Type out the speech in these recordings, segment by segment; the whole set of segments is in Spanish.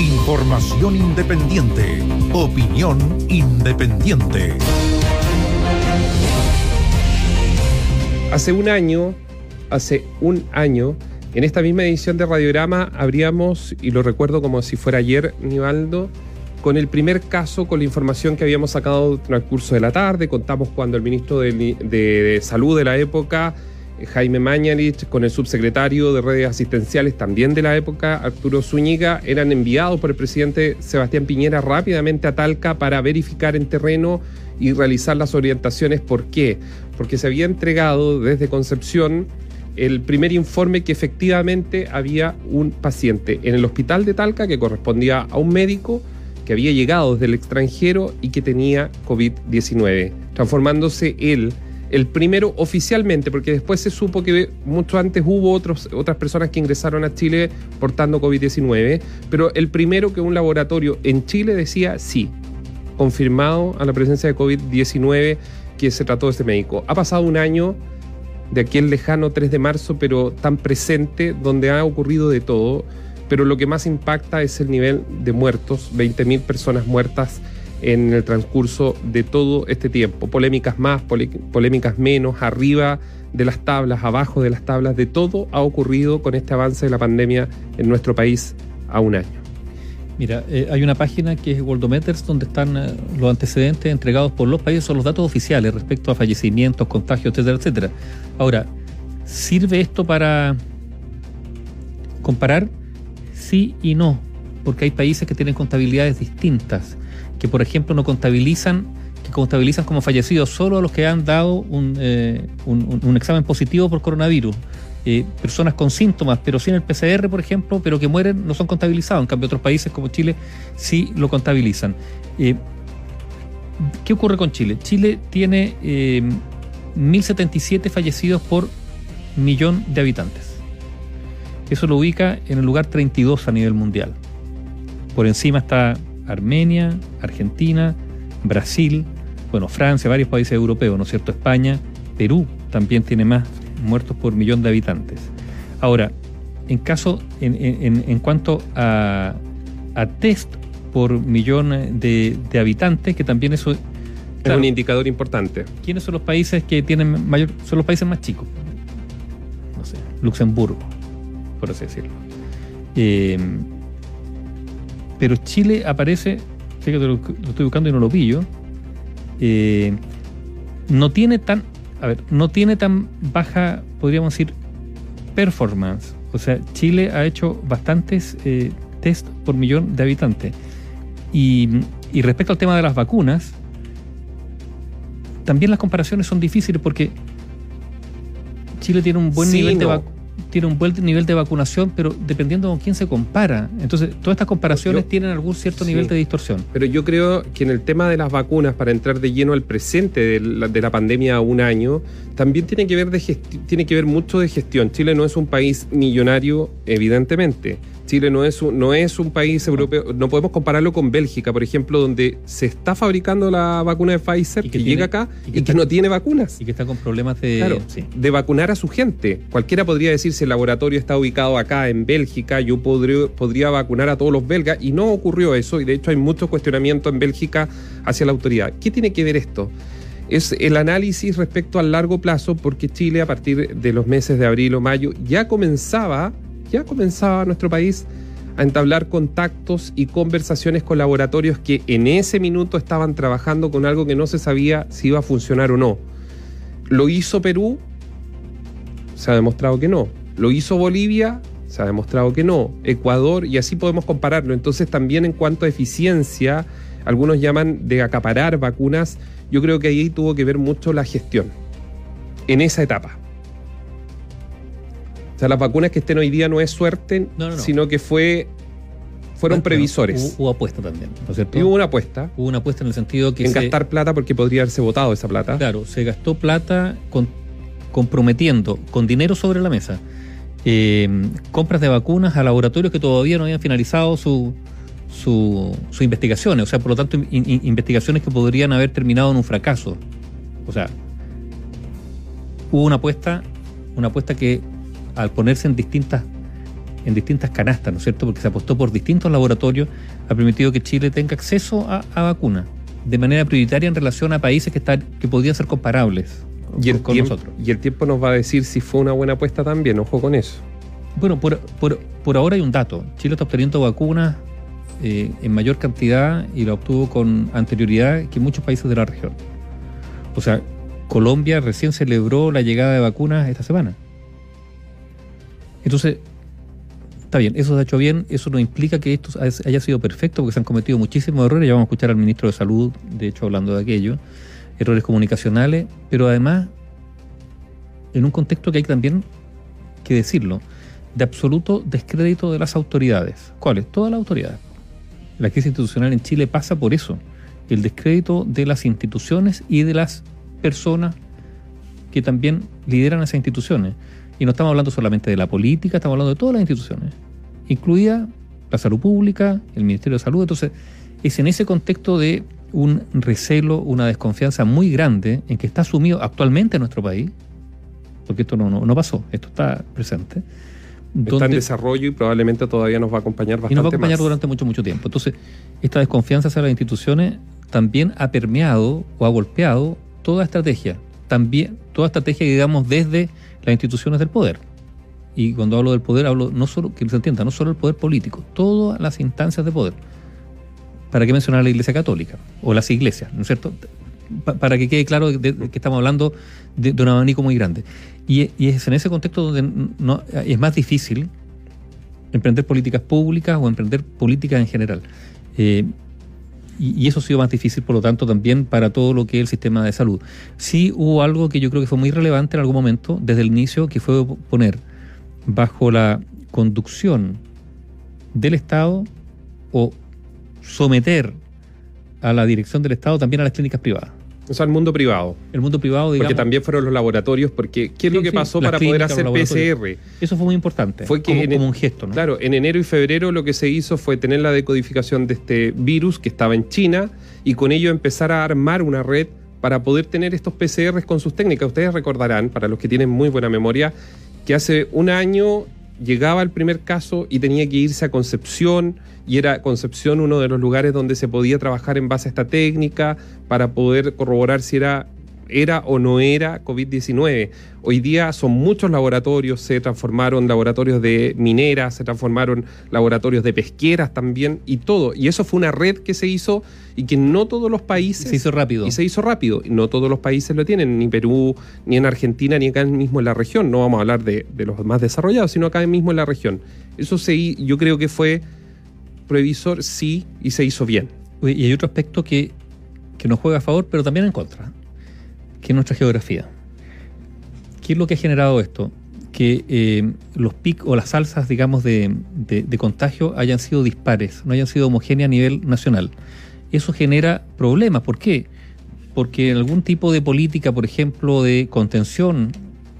Información independiente. Opinión independiente. Hace un año, hace un año, en esta misma edición de Radiograma habríamos, y lo recuerdo como si fuera ayer, Nivaldo, con el primer caso, con la información que habíamos sacado en el curso de la tarde, contamos cuando el ministro de, de Salud de la época Jaime Mañalich con el subsecretario de redes asistenciales también de la época, Arturo Zúñiga, eran enviados por el presidente Sebastián Piñera rápidamente a Talca para verificar en terreno y realizar las orientaciones. ¿Por qué? Porque se había entregado desde Concepción el primer informe que efectivamente había un paciente en el hospital de Talca que correspondía a un médico que había llegado desde el extranjero y que tenía COVID-19, transformándose él el primero oficialmente, porque después se supo que mucho antes hubo otros, otras personas que ingresaron a Chile portando COVID-19, pero el primero que un laboratorio en Chile decía sí, confirmado a la presencia de COVID-19 que se trató de este médico. Ha pasado un año de aquel lejano 3 de marzo, pero tan presente, donde ha ocurrido de todo, pero lo que más impacta es el nivel de muertos, 20.000 personas muertas en el transcurso de todo este tiempo. Polémicas más, polémicas menos, arriba de las tablas, abajo de las tablas, de todo ha ocurrido con este avance de la pandemia en nuestro país a un año. Mira, eh, hay una página que es Worldometers donde están eh, los antecedentes entregados por los países, son los datos oficiales respecto a fallecimientos, contagios, etcétera, etcétera. Ahora, ¿sirve esto para comparar? Sí y no, porque hay países que tienen contabilidades distintas que por ejemplo no contabilizan, que contabilizan como fallecidos solo a los que han dado un, eh, examen positivo por coronavirus. Eh, personas con síntomas, pero sin el PCR, por ejemplo, pero que mueren, no son contabilizados. En cambio, otros países como Chile sí lo contabilizan. Eh, ¿Qué ocurre con Chile? Chile tiene 1.077 fallecidos por millón de habitantes. Eso lo ubica en el lugar 32 a nivel mundial. Por encima está Armenia, Argentina, Brasil, bueno, Francia, varios países europeos, ¿no es cierto? España, Perú también tiene más muertos por millón de habitantes. Ahora, en caso, en, cuanto a, test por millón de, habitantes, que también eso es un indicador importante. ¿Quiénes son los países que tienen mayor? Son los países más chicos. No sé, Luxemburgo, por así decirlo. Eh, pero Chile aparece, fíjate, lo, estoy buscando y no lo pillo, eh, no tiene tan, a ver, no tiene tan baja, podríamos decir, performance. O sea, Chile ha hecho bastantes eh, test por millón de habitantes. Y, respecto al tema de las vacunas, también las comparaciones son difíciles porque Chile tiene un buen nivel de vacunas tiene un buen nivel de vacunación, pero dependiendo con quién se compara. Entonces, todas estas comparaciones tienen algún cierto nivel de distorsión. Pero yo creo que en el tema de las vacunas, para entrar de lleno al presente de la, de la pandemia a un año, también tiene que, ver de tiene que ver mucho de gestión. Chile no es un país millonario, evidentemente Chile no es, un, no es un país europeo, no podemos compararlo con Bélgica, por ejemplo, donde se está fabricando la vacuna de Pfizer, que, llega acá y que, no tiene vacunas. Y que está con problemas de, de vacunar a su gente. Cualquiera podría decir si el laboratorio está ubicado acá en Bélgica, yo podría, podría vacunar a todos los belgas, y no ocurrió eso, y de hecho hay mucho cuestionamiento en Bélgica hacia la autoridad. ¿Qué tiene que ver esto? es el análisis respecto al largo plazo, porque Chile a partir de los meses de abril o mayo ya comenzaba ya comenzaba nuestro país a entablar contactos y conversaciones con laboratorios que en ese minuto estaban trabajando con algo que no se sabía si iba a funcionar o no. Lo hizo Perú, se ha demostrado que no. Lo hizo Bolivia, se ha demostrado que no. Ecuador, y así podemos compararlo. Entonces también en cuanto a eficiencia, algunos llaman de acaparar vacunas, yo creo que ahí tuvo que ver mucho la gestión, en esa etapa. O sea, las vacunas que estén hoy día no es suerte, sino que fue fueron previsores. Hubo, apuesta también, ¿no es cierto? Y hubo una apuesta. Hubo una apuesta en el sentido que. En gastar plata porque podría haberse votado esa plata. Claro, se gastó plata comprometiendo con dinero sobre la mesa eh, compras de vacunas a laboratorios que todavía no habían finalizado su, sus investigaciones. O sea, por lo tanto, investigaciones que podrían haber terminado en un fracaso. O sea, hubo una apuesta, una apuesta que al ponerse en distintas en distintas canastas, ¿no es cierto? Porque se apostó por distintos laboratorios, ha permitido que Chile tenga acceso a, a vacunas de manera prioritaria en relación a países que, están, que podrían ser comparables Y el, con tiempo, nosotros. y el tiempo nos va a decir si fue una buena apuesta también, ojo con eso. Bueno, por, por, por ahora hay un dato. Chile está obteniendo vacunas eh, en mayor cantidad y la obtuvo con anterioridad que muchos países de la región. O sea, Colombia recién celebró la llegada de vacunas esta semana. Entonces, está bien, eso se ha hecho bien, eso no implica que esto haya sido perfecto, porque se han cometido muchísimos errores, ya vamos a escuchar al ministro de Salud, de hecho, hablando de aquello, errores comunicacionales, pero además, en un contexto que hay también que decirlo, de absoluto descrédito de las autoridades. ¿Cuáles? Todas las autoridades. La crisis institucional en Chile pasa por eso, el descrédito de las instituciones y de las personas que también lideran esas instituciones. Y no estamos hablando solamente de la política, estamos hablando de todas las instituciones, incluida la salud pública, el Ministerio de Salud. Entonces, es en ese contexto de un recelo, una desconfianza muy grande en que está asumido actualmente en nuestro país, porque esto no, no, no pasó, esto está presente. Está en desarrollo y probablemente todavía nos va a acompañar bastante y nos va a acompañar más. durante mucho, mucho tiempo. Entonces, esta desconfianza hacia las instituciones también ha permeado o ha golpeado toda estrategia. También, toda estrategia, digamos, desde las instituciones del poder. Y cuando hablo del poder, hablo no solo, que se entienda, no solo el poder político, todas las instancias de poder. ¿Para qué mencionar la Iglesia Católica? O las iglesias, ¿no es cierto? Pa para que quede claro que estamos hablando de, de, un abanico muy grande. Y, es en ese contexto donde es más difícil emprender políticas públicas o emprender políticas en general. Eh, y, eso ha sido más difícil, por lo tanto, también para todo lo que es el sistema de salud. Sí hubo algo que yo creo que fue muy relevante en algún momento, desde el inicio, que fue poner bajo la conducción del Estado o someter a la dirección del Estado también a las clínicas privadas. O sea, el mundo privado. El mundo privado, digamos. Porque también fueron los laboratorios, porque ¿qué es sí, lo que pasó para poder hacer PCR? Eso fue muy importante. Fue que como, en, como, un gesto, ¿no? Claro, en enero y febrero lo que se hizo fue tener la decodificación de este virus que estaba en China y con ello empezar a armar una red para poder tener estos PCRs con sus técnicas. Ustedes recordarán, para los que tienen muy buena memoria, que hace un año llegaba el primer caso y tenía que irse a Concepción y era Concepción uno de los lugares donde se podía trabajar en base a esta técnica para poder corroborar si era era o no era COVID-19. Hoy día son muchos laboratorios, se transformaron laboratorios de mineras, se transformaron laboratorios de pesqueras también y todo. Y eso fue una red que se hizo y que no todos los países... Se hizo rápido. Y se hizo rápido. No todos los países lo tienen, ni Perú, ni en Argentina, ni acá mismo en la región. No vamos a hablar de, de los más desarrollados, sino acá mismo en la región. Eso se, yo creo que fue previsor, sí, y se hizo bien. Y hay otro aspecto que, que nos juega a favor, pero también en contra que es nuestra geografía. ¿Qué es lo que ha generado esto? Que eh, los picos o las alzas, digamos, de, de, de, contagio hayan sido dispares, no hayan sido homogéneas a nivel nacional. Eso genera problemas. ¿Por qué? Porque en algún tipo de política, por ejemplo, de contención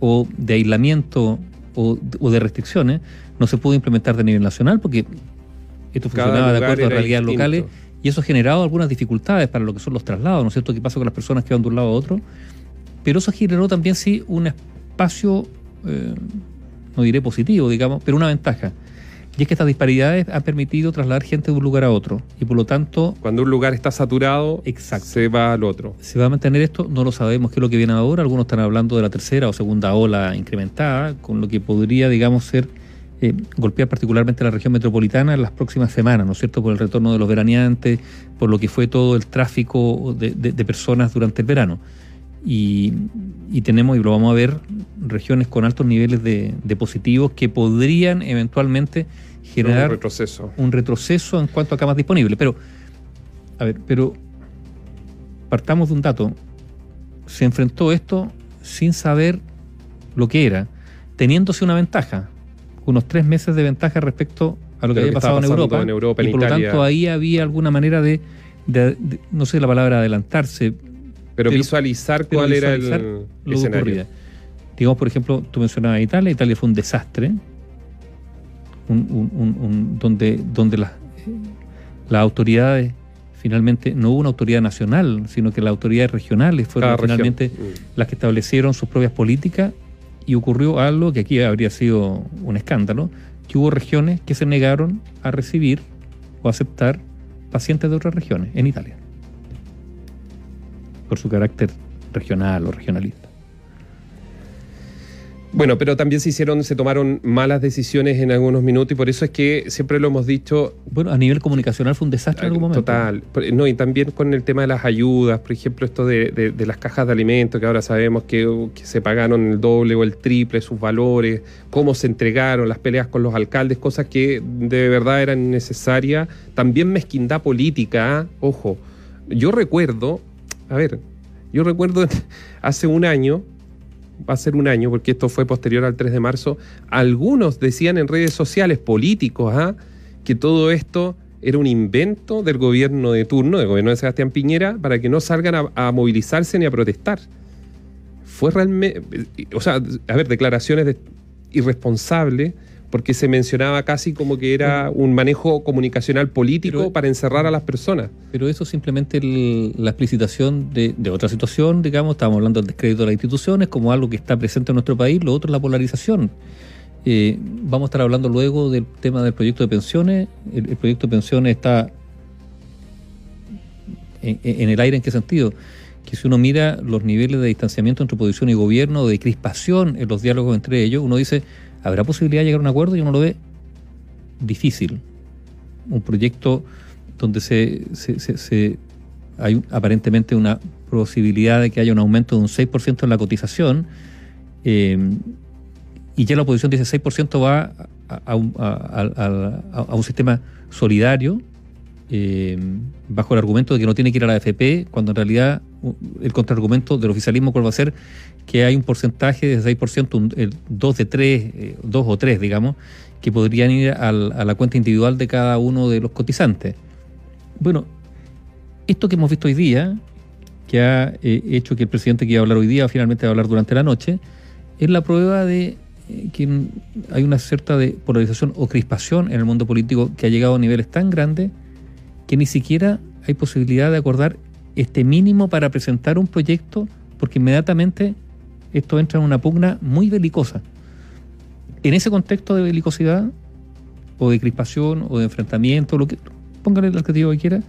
o de aislamiento o, o de restricciones, no se pudo implementar de nivel nacional porque esto funcionaba de acuerdo a realidades distinto. locales y eso ha generado algunas dificultades para lo que son los traslados, ¿no es cierto? ¿Qué pasa con las personas que van de un lado a otro? Pero eso generó también, sí, un espacio, eh, no diré positivo, digamos, pero una ventaja. Y es que estas disparidades han permitido trasladar gente de un lugar a otro. Y por lo tanto. Cuando un lugar está saturado, exacto, se va al otro. ¿Se va a mantener esto? No lo sabemos qué es lo que viene ahora. Algunos están hablando de la tercera o segunda ola incrementada, con lo que podría, digamos, ser eh, golpear particularmente la región metropolitana en las próximas semanas, ¿no es cierto? Por el retorno de los veraneantes, por lo que fue todo el tráfico de, de, de personas durante el verano. Y, y, tenemos, y lo vamos a ver, regiones con altos niveles de, de positivos que podrían eventualmente generar un retroceso. un retroceso en cuanto a camas disponibles. Pero, a ver, pero partamos de un dato. Se enfrentó esto sin saber lo que era, teniéndose una ventaja unos tres meses de ventaja respecto a lo que, había pasado en Europa, en Europa y en por lo tanto ahí había alguna manera de, de, de, no sé la palabra adelantarse, pero, visualizar pero cuál visualizar era el lo escenario. ocurría. Digamos, por ejemplo, tú mencionabas Italia, Italia fue un desastre, un, un, un, donde, donde las, las autoridades finalmente no hubo una autoridad nacional, sino que las autoridades regionales fueron Cada finalmente región. Mm. las que establecieron sus propias políticas y ocurrió algo que aquí habría sido un escándalo, que hubo regiones que se negaron a recibir o aceptar pacientes de otras regiones en Italia, por su carácter regional o regionalista. Bueno, pero también se hicieron, se tomaron malas decisiones en algunos minutos y por eso es que siempre lo hemos dicho. Bueno, a nivel comunicacional fue un desastre en algún momento. Total. No, y también con el tema de las ayudas, por ejemplo, esto de, las cajas de alimentos, que ahora sabemos que, se pagaron el doble o el triple sus valores, cómo se entregaron, las peleas con los alcaldes, cosas que de verdad eran necesarias. También mezquindad política, ¿ah? ojo. Yo recuerdo, a ver, yo recuerdo hace un año va a ser un año, porque esto fue posterior al 3 de marzo, algunos decían en redes sociales políticos ¿ah? que todo esto era un invento del gobierno de turno, del gobierno de Sebastián Piñera, para que no salgan a, movilizarse ni a protestar. Fue realmente, o sea, a ver, declaraciones de, irresponsables porque se mencionaba casi como que era un manejo comunicacional político para encerrar a las personas. Pero eso es simplemente la explicitación de, otra situación, digamos, estamos hablando del descrédito de las instituciones como algo que está presente en nuestro país, lo otro es la polarización. Eh, vamos a estar hablando luego del tema del proyecto de pensiones. El, proyecto de pensiones está en, en, el aire en qué sentido? Que si uno mira los niveles de distanciamiento entre oposición y gobierno, de crispación en los diálogos entre ellos, uno dice, ¿Habrá posibilidad de llegar a un acuerdo? y uno lo ve difícil. Un proyecto donde se, hay aparentemente una posibilidad de que haya un aumento de un 6% en la cotización eh, y ya la oposición dice 6% va a, un, sistema solidario eh, bajo el argumento de que no tiene que ir a la AFP, cuando en realidad el contraargumento del oficialismo cuál va a ser que hay un porcentaje de 6%, el 2 de 3, 2 eh, o 3, digamos, que podrían ir a la cuenta individual de cada uno de los cotizantes. Bueno, esto que hemos visto hoy día, que ha eh, hecho que el presidente que hablar hoy día finalmente va a hablar durante la noche, es la prueba de eh, que hay una cierta polarización o crispación en el mundo político que ha llegado a niveles tan grandes que ni siquiera hay posibilidad de acordar este mínimo para presentar un proyecto, porque inmediatamente esto entra en una pugna muy belicosa. En ese contexto de belicosidad, o de crispación, o de enfrentamiento, lo que póngale el adjetivo que quiera,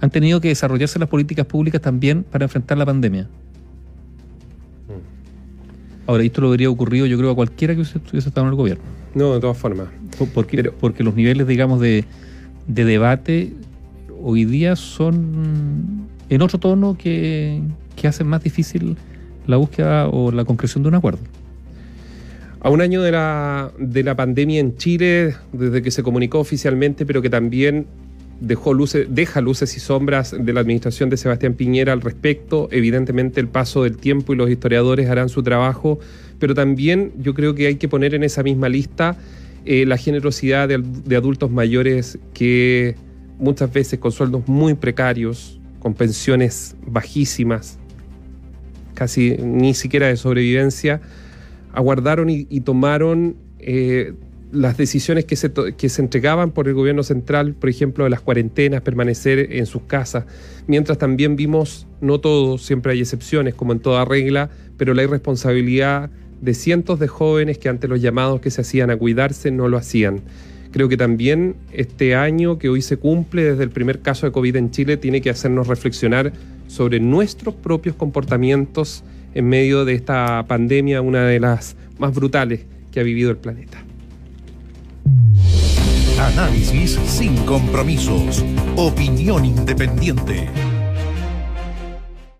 han tenido que desarrollarse las políticas públicas también para enfrentar la pandemia. Mm. Ahora, esto lo habría ocurrido, yo creo, a cualquiera que hubiese estado en el gobierno. No, de todas formas. Porque, porque los niveles, digamos, de, de debate hoy día son en otro tono que, que hacen más difícil la búsqueda o la concreción de un acuerdo. A un año de la, de la pandemia en Chile, desde que se comunicó oficialmente, pero que también dejó luces, deja luces y sombras de la administración de Sebastián Piñera al respecto. Evidentemente el paso del tiempo y los historiadores harán su trabajo, pero también yo creo que hay que poner en esa misma lista eh, la generosidad de adultos mayores que muchas veces con sueldos muy precarios, con pensiones bajísimas, casi ni siquiera de sobrevivencia, aguardaron y, tomaron eh, las decisiones que se, que se entregaban por el gobierno central, por ejemplo, de las cuarentenas, permanecer en sus casas, mientras también vimos, no todos, siempre hay excepciones, como en toda regla, pero la irresponsabilidad de cientos de jóvenes que ante los llamados que se hacían a cuidarse no lo hacían. Creo que también este año que hoy se cumple desde el primer caso de COVID en Chile tiene que hacernos reflexionar sobre nuestros propios comportamientos en medio de esta pandemia, una de las más brutales que ha vivido el planeta. Análisis sin compromisos. Opinión independiente.